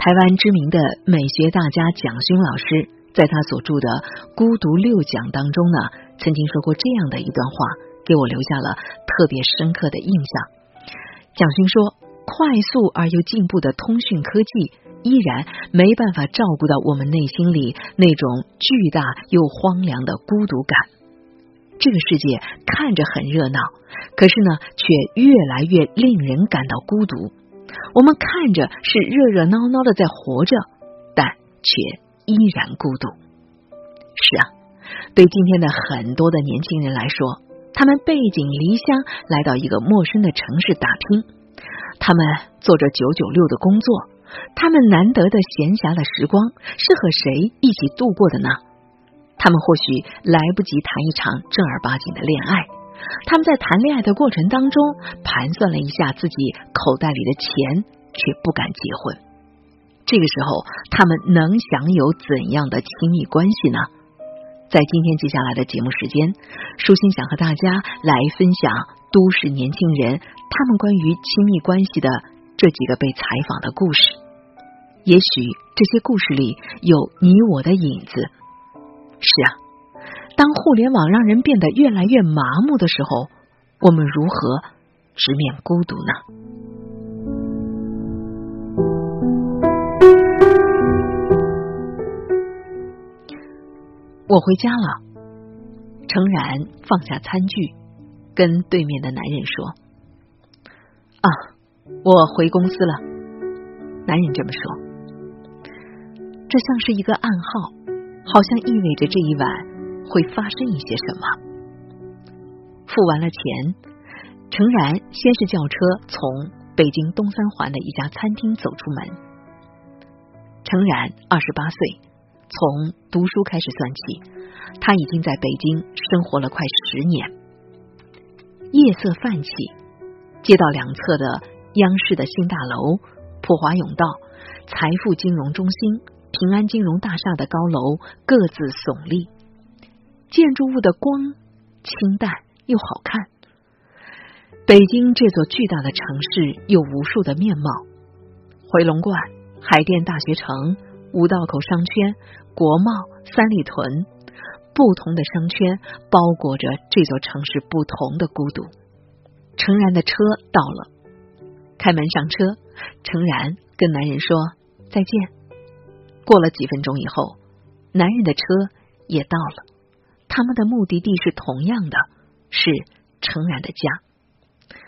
台湾知名的美学大家蒋勋老师，在他所著的《孤独六讲》当中呢，曾经说过这样的一段话，给我留下了特别深刻的印象。蒋勋说：“快速而又进步的通讯科技，依然没办法照顾到我们内心里那种巨大又荒凉的孤独感。这个世界看着很热闹，可是呢，却越来越令人感到孤独。我们看着是热热闹闹的在活着，但却依然孤独。是啊，对今天的很多的年轻人来说。”他们背井离乡来到一个陌生的城市打拼，他们做着九九六的工作，他们难得的闲暇的时光是和谁一起度过的呢？他们或许来不及谈一场正儿八经的恋爱，他们在谈恋爱的过程当中盘算了一下自己口袋里的钱，却不敢结婚。这个时候，他们能享有怎样的亲密关系呢？在今天接下来的节目时间，舒心想和大家来分享都市年轻人他们关于亲密关系的这几个被采访的故事。也许这些故事里有你我的影子。是啊，当互联网让人变得越来越麻木的时候，我们如何直面孤独呢？我回家了。程然放下餐具，跟对面的男人说：“啊，我回公司了。”男人这么说，这像是一个暗号，好像意味着这一晚会发生一些什么。付完了钱，程然先是叫车从北京东三环的一家餐厅走出门。程然二十八岁。从读书开始算起，他已经在北京生活了快十年。夜色泛起，街道两侧的央视的新大楼、普华永道、财富金融中心、平安金融大厦的高楼各自耸立，建筑物的光清淡又好看。北京这座巨大的城市有无数的面貌：回龙观、海淀大学城、五道口商圈。国贸、三里屯，不同的商圈包裹着这座城市不同的孤独。诚然的车到了，开门上车，诚然跟男人说再见。过了几分钟以后，男人的车也到了，他们的目的地是同样的，是程然的家。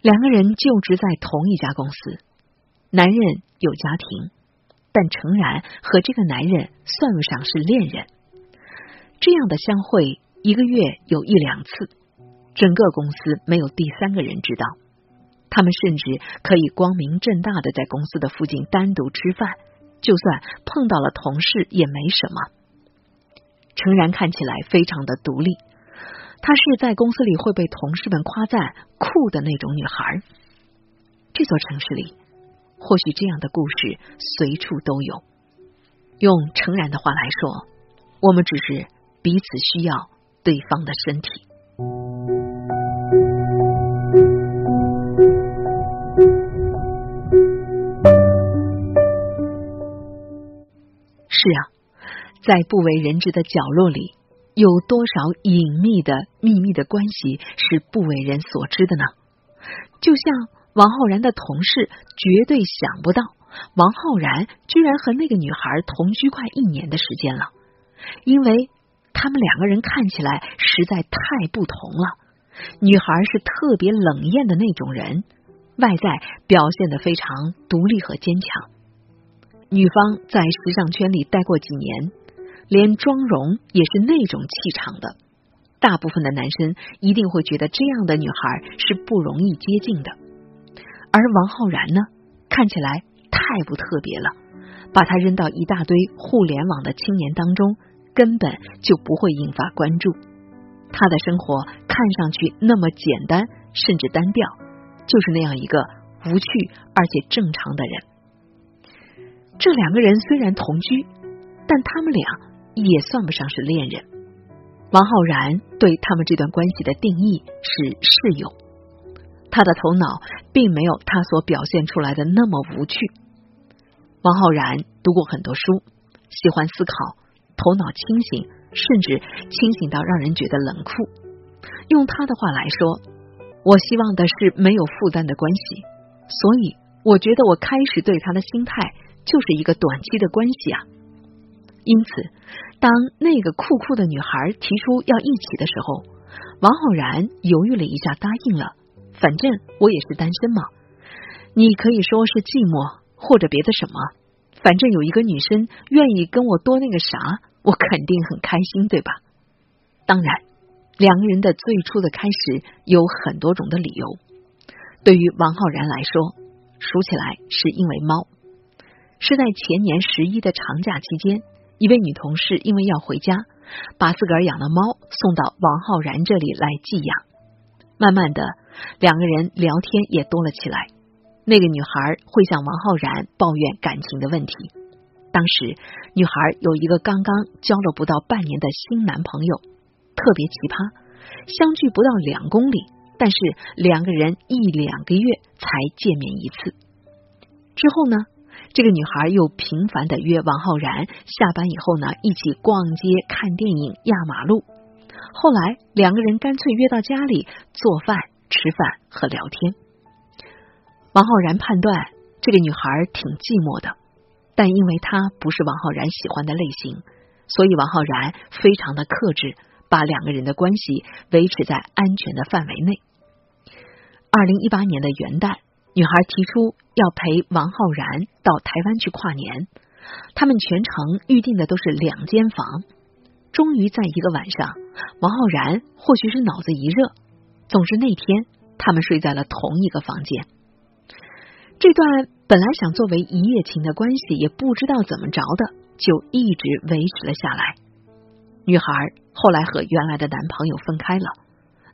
两个人就职在同一家公司，男人有家庭。但诚然和这个男人算不上是恋人，这样的相会一个月有一两次，整个公司没有第三个人知道。他们甚至可以光明正大的在公司的附近单独吃饭，就算碰到了同事也没什么。诚然看起来非常的独立，她是在公司里会被同事们夸赞酷的那种女孩。这座城市里。或许这样的故事随处都有。用诚然的话来说，我们只是彼此需要对方的身体。是啊，在不为人知的角落里，有多少隐秘的秘密的关系是不为人所知的呢？就像。王浩然的同事绝对想不到，王浩然居然和那个女孩同居快一年的时间了，因为他们两个人看起来实在太不同了。女孩是特别冷艳的那种人，外在表现的非常独立和坚强。女方在时尚圈里待过几年，连妆容也是那种气场的。大部分的男生一定会觉得这样的女孩是不容易接近的。而王浩然呢，看起来太不特别了，把他扔到一大堆互联网的青年当中，根本就不会引发关注。他的生活看上去那么简单，甚至单调，就是那样一个无趣而且正常的人。这两个人虽然同居，但他们俩也算不上是恋人。王浩然对他们这段关系的定义是室友。他的头脑并没有他所表现出来的那么无趣。王浩然读过很多书，喜欢思考，头脑清醒，甚至清醒到让人觉得冷酷。用他的话来说，我希望的是没有负担的关系，所以我觉得我开始对他的心态就是一个短期的关系啊。因此，当那个酷酷的女孩提出要一起的时候，王浩然犹豫了一下，答应了。反正我也是单身嘛，你可以说是寂寞。或者别的什么，反正有一个女生愿意跟我多那个啥，我肯定很开心，对吧？当然，两个人的最初的开始有很多种的理由。对于王浩然来说，数起来是因为猫。是在前年十一的长假期间，一位女同事因为要回家，把自个儿养的猫送到王浩然这里来寄养。慢慢的，两个人聊天也多了起来。那个女孩会向王浩然抱怨感情的问题。当时，女孩有一个刚刚交了不到半年的新男朋友，特别奇葩，相距不到两公里，但是两个人一两个月才见面一次。之后呢，这个女孩又频繁的约王浩然下班以后呢，一起逛街、看电影、压马路。后来，两个人干脆约到家里做饭、吃饭和聊天。王浩然判断这个女孩挺寂寞的，但因为她不是王浩然喜欢的类型，所以王浩然非常的克制，把两个人的关系维持在安全的范围内。二零一八年的元旦，女孩提出要陪王浩然到台湾去跨年，他们全程预定的都是两间房。终于在一个晚上，王浩然或许是脑子一热，总之那天他们睡在了同一个房间。这段本来想作为一夜情的关系，也不知道怎么着的，就一直维持了下来。女孩后来和原来的男朋友分开了，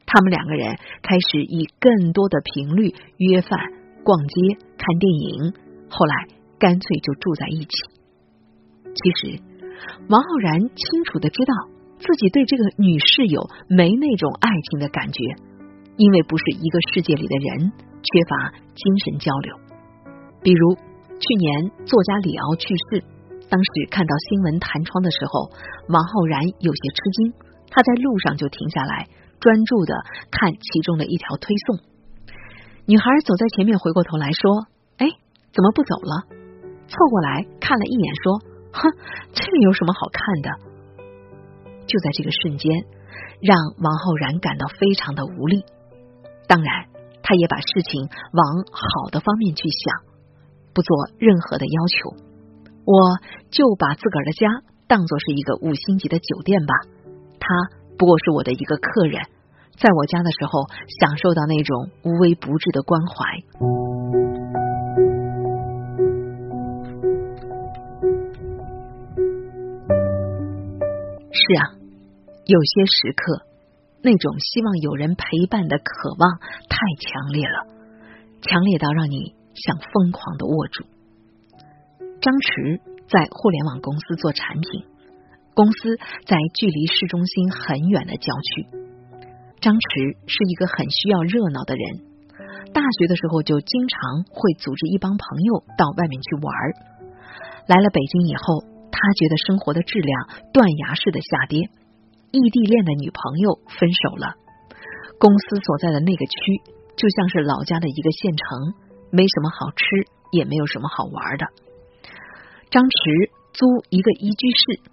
他们两个人开始以更多的频率约饭、逛街、看电影，后来干脆就住在一起。其实，王浩然清楚的知道自己对这个女室友没那种爱情的感觉，因为不是一个世界里的人，缺乏精神交流。比如去年作家李敖去世，当时看到新闻弹窗的时候，王浩然有些吃惊。他在路上就停下来，专注的看其中的一条推送。女孩走在前面，回过头来说：“哎，怎么不走了？”凑过来看了一眼，说：“哼，这个有什么好看的？”就在这个瞬间，让王浩然感到非常的无力。当然，他也把事情往好的方面去想。不做任何的要求，我就把自个儿的家当做是一个五星级的酒店吧。他不过是我的一个客人，在我家的时候享受到那种无微不至的关怀。是啊，有些时刻，那种希望有人陪伴的渴望太强烈了，强烈到让你。想疯狂的握住。张弛在互联网公司做产品，公司在距离市中心很远的郊区。张弛是一个很需要热闹的人，大学的时候就经常会组织一帮朋友到外面去玩。来了北京以后，他觉得生活的质量断崖式的下跌，异地恋的女朋友分手了，公司所在的那个区就像是老家的一个县城。没什么好吃，也没有什么好玩的。张弛租一个一居室，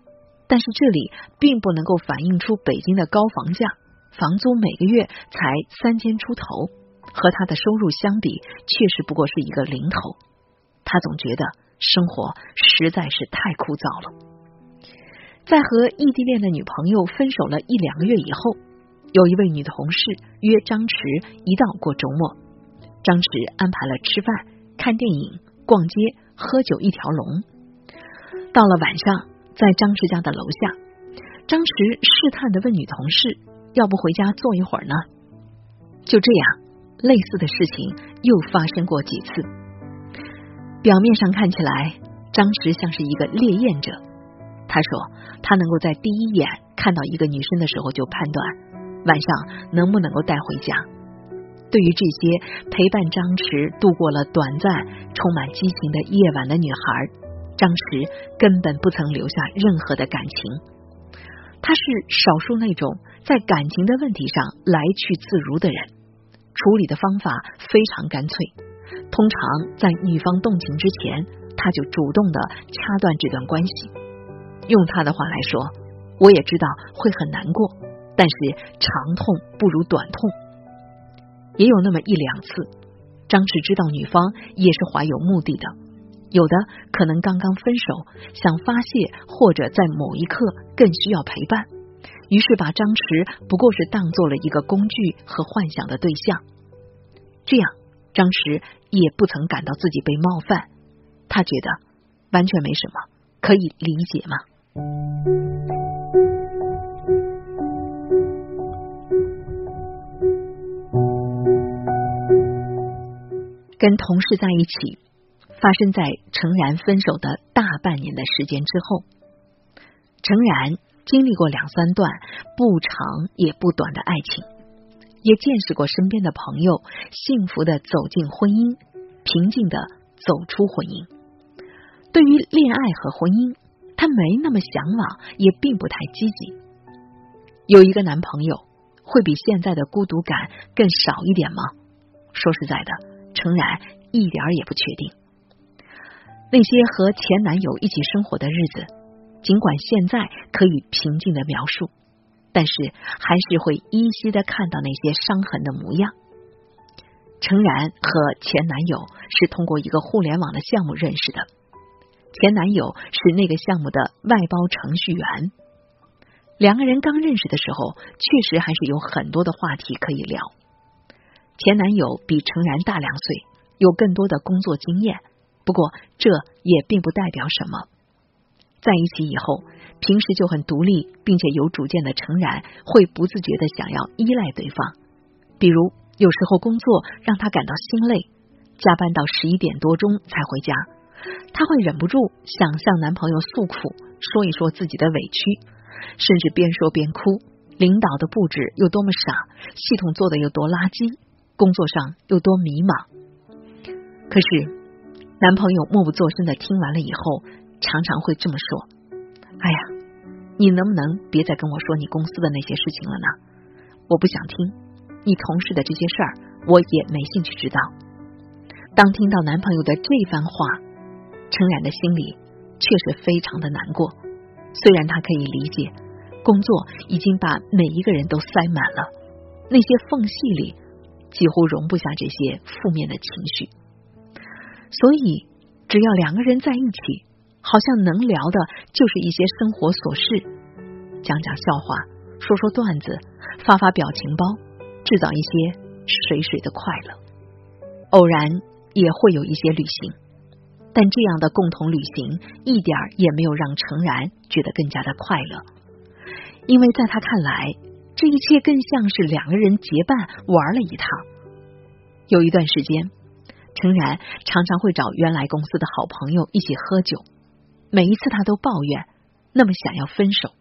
但是这里并不能够反映出北京的高房价，房租每个月才三千出头，和他的收入相比，确实不过是一个零头。他总觉得生活实在是太枯燥了。在和异地恋的女朋友分手了一两个月以后，有一位女同事约张弛一道过周末。张弛安排了吃饭、看电影、逛街、喝酒一条龙。到了晚上，在张弛家的楼下，张弛试探的问女同事：“要不回家坐一会儿呢？”就这样，类似的事情又发生过几次。表面上看起来，张弛像是一个烈焰者。他说，他能够在第一眼看到一个女生的时候就判断晚上能不能够带回家。对于这些陪伴张弛度过了短暂、充满激情的夜晚的女孩，张弛根本不曾留下任何的感情。他是少数那种在感情的问题上来去自如的人，处理的方法非常干脆。通常在女方动情之前，他就主动的掐断这段关系。用他的话来说，我也知道会很难过，但是长痛不如短痛。也有那么一两次，张弛知道女方也是怀有目的的。有的可能刚刚分手，想发泄，或者在某一刻更需要陪伴，于是把张弛不过是当做了一个工具和幻想的对象。这样，张弛也不曾感到自己被冒犯，他觉得完全没什么，可以理解吗？跟同事在一起。发生在程然分手的大半年的时间之后，程然经历过两三段不长也不短的爱情，也见识过身边的朋友幸福的走进婚姻，平静的走出婚姻。对于恋爱和婚姻，他没那么向往，也并不太积极。有一个男朋友会比现在的孤独感更少一点吗？说实在的，程然一点儿也不确定。那些和前男友一起生活的日子，尽管现在可以平静的描述，但是还是会依稀的看到那些伤痕的模样。诚然和前男友是通过一个互联网的项目认识的，前男友是那个项目的外包程序员。两个人刚认识的时候，确实还是有很多的话题可以聊。前男友比诚然大两岁，有更多的工作经验。不过，这也并不代表什么。在一起以后，平时就很独立并且有主见的程然，会不自觉的想要依赖对方。比如，有时候工作让他感到心累，加班到十一点多钟才回家，他会忍不住想向男朋友诉苦，说一说自己的委屈，甚至边说边哭。领导的布置有多么傻，系统做的有多垃圾，工作上有多迷茫。可是。男朋友默不作声的听完了以后，常常会这么说：“哎呀，你能不能别再跟我说你公司的那些事情了呢？我不想听你同事的这些事儿，我也没兴趣知道。”当听到男朋友的这番话，陈冉的心里确实非常的难过。虽然她可以理解，工作已经把每一个人都塞满了，那些缝隙里几乎容不下这些负面的情绪。所以，只要两个人在一起，好像能聊的就是一些生活琐事，讲讲笑话，说说段子，发发表情包，制造一些水水的快乐。偶然也会有一些旅行，但这样的共同旅行一点也没有让程然觉得更加的快乐，因为在他看来，这一切更像是两个人结伴玩了一趟。有一段时间。诚然，常常会找原来公司的好朋友一起喝酒，每一次他都抱怨，那么想要分手。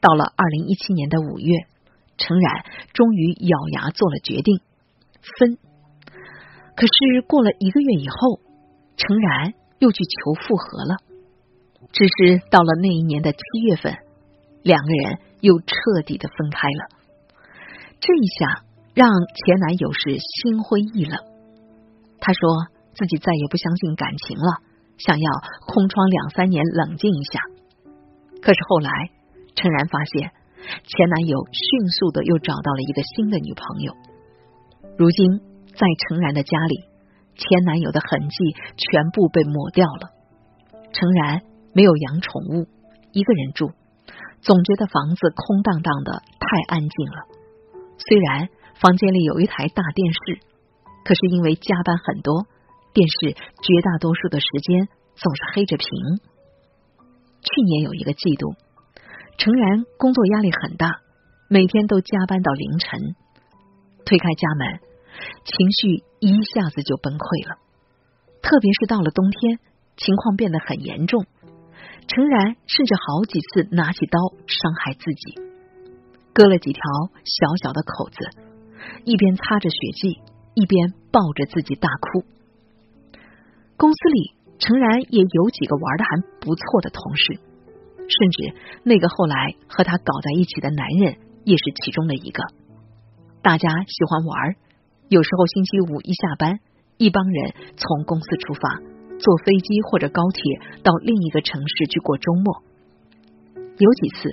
到了二零一七年的五月，诚然终于咬牙做了决定，分。可是过了一个月以后，诚然又去求复合了。只是到了那一年的七月份，两个人又彻底的分开了。这一下让前男友是心灰意冷。他说自己再也不相信感情了，想要空窗两三年冷静一下。可是后来，诚然发现前男友迅速的又找到了一个新的女朋友。如今在诚然的家里，前男友的痕迹全部被抹掉了。诚然没有养宠物，一个人住，总觉得房子空荡荡的，太安静了。虽然房间里有一台大电视。可是因为加班很多，电视绝大多数的时间总是黑着屏。去年有一个季度，诚然工作压力很大，每天都加班到凌晨。推开家门，情绪一下子就崩溃了。特别是到了冬天，情况变得很严重。诚然甚至好几次拿起刀伤害自己，割了几条小小的口子，一边擦着血迹。一边抱着自己大哭。公司里诚然也有几个玩的还不错的同事，甚至那个后来和他搞在一起的男人也是其中的一个。大家喜欢玩，有时候星期五一下班，一帮人从公司出发，坐飞机或者高铁到另一个城市去过周末。有几次，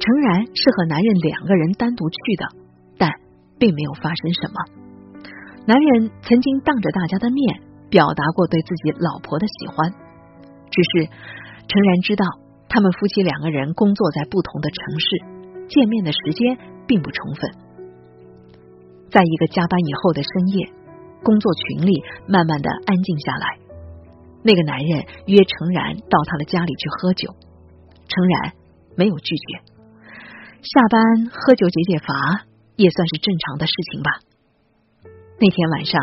诚然是和男人两个人单独去的，但并没有发生什么。男人曾经当着大家的面表达过对自己老婆的喜欢，只是诚然知道他们夫妻两个人工作在不同的城市，见面的时间并不充分。在一个加班以后的深夜，工作群里慢慢的安静下来。那个男人约程然到他的家里去喝酒，程然没有拒绝。下班喝酒解解乏也算是正常的事情吧。那天晚上，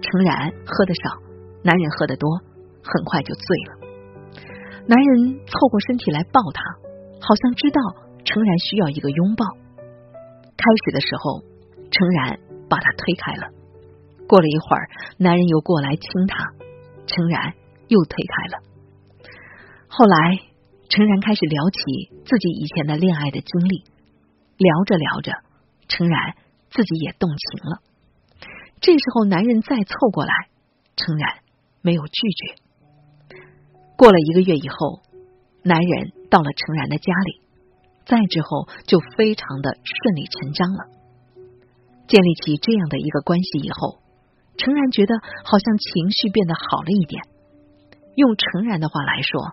程然喝的少，男人喝得多，很快就醉了。男人凑过身体来抱她，好像知道程然需要一个拥抱。开始的时候，程然。把他推开了。过了一会儿，男人又过来亲她，诚然又推开了。后来，诚然开始聊起自己以前的恋爱的经历，聊着聊着，诚然自己也动情了。这时候，男人再凑过来，诚然没有拒绝。过了一个月以后，男人到了程然的家里，再之后就非常的顺理成章了。建立起这样的一个关系以后，程然觉得好像情绪变得好了一点。用程然的话来说，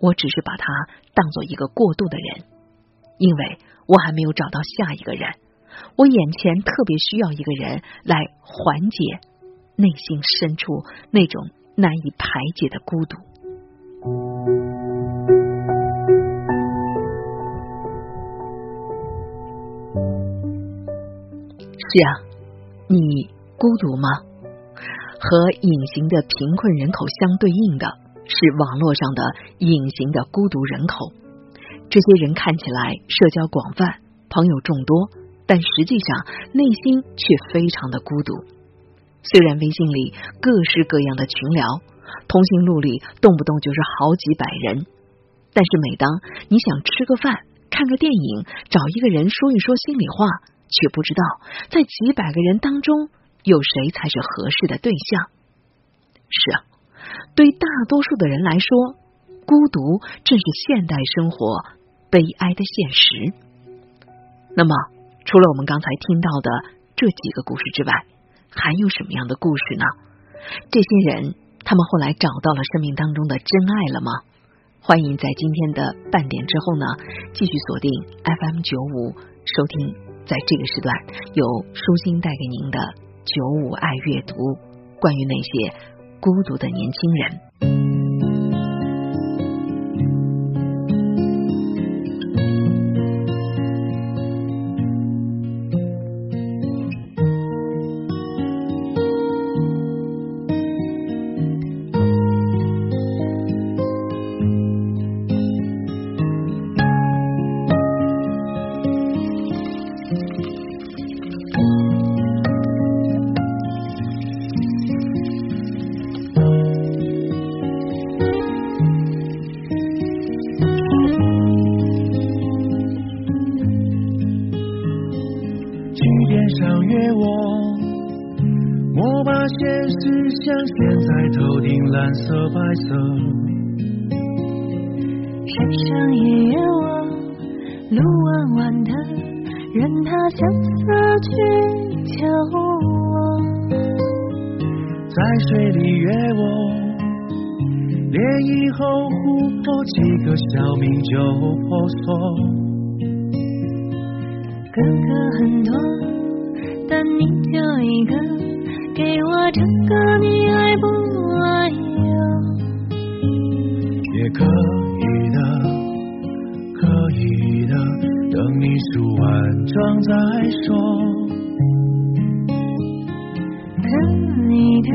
我只是把他当做一个过渡的人，因为我还没有找到下一个人，我眼前特别需要一个人来缓解内心深处那种难以排解的孤独。是啊，你孤独吗？和隐形的贫困人口相对应的是网络上的隐形的孤独人口。这些人看起来社交广泛，朋友众多，但实际上内心却非常的孤独。虽然微信里各式各样的群聊，通讯录里动不动就是好几百人，但是每当你想吃个饭、看个电影、找一个人说一说心里话。却不知道，在几百个人当中，有谁才是合适的对象。是啊，对大多数的人来说，孤独正是现代生活悲哀的现实。那么，除了我们刚才听到的这几个故事之外，还有什么样的故事呢？这些人，他们后来找到了生命当中的真爱了吗？欢迎在今天的半点之后呢，继续锁定 FM 九五收听。在这个时段，由舒心带给您的九五爱阅读，关于那些孤独的年轻人。他相思去求我。在水里约我，涟漪后湖泊几个小名就婆娑。哥哥很多，但你就一个，给我这个你爱不爱哟？也可。等你梳完妆再说。等你的，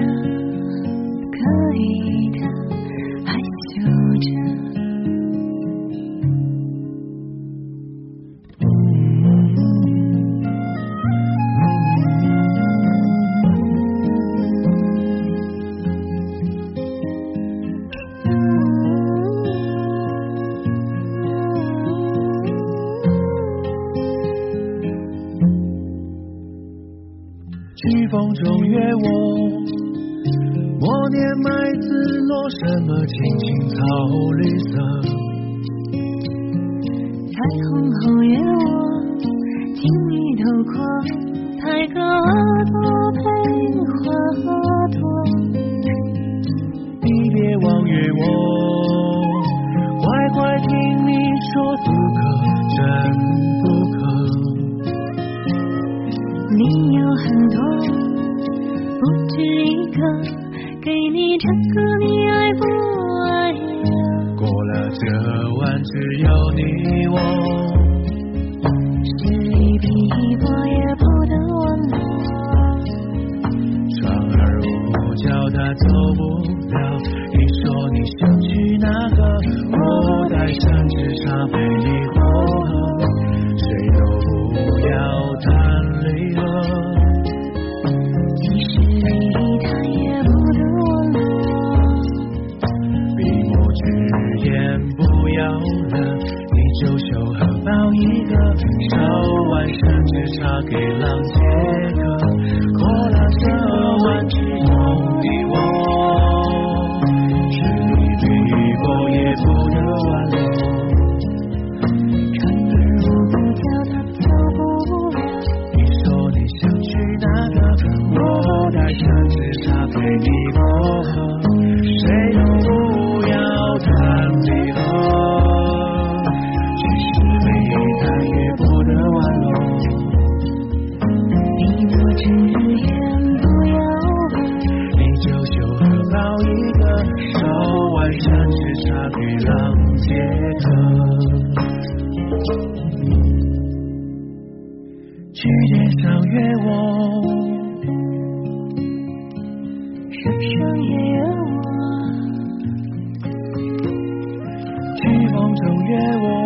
可以说副歌。不要了，你就修好包一个，烧完山之差给狼解渴。过了这晚，只有你我。找一个，烧完山之沙，碧浪接歌。去年上约我，上上约我，去梦中约我。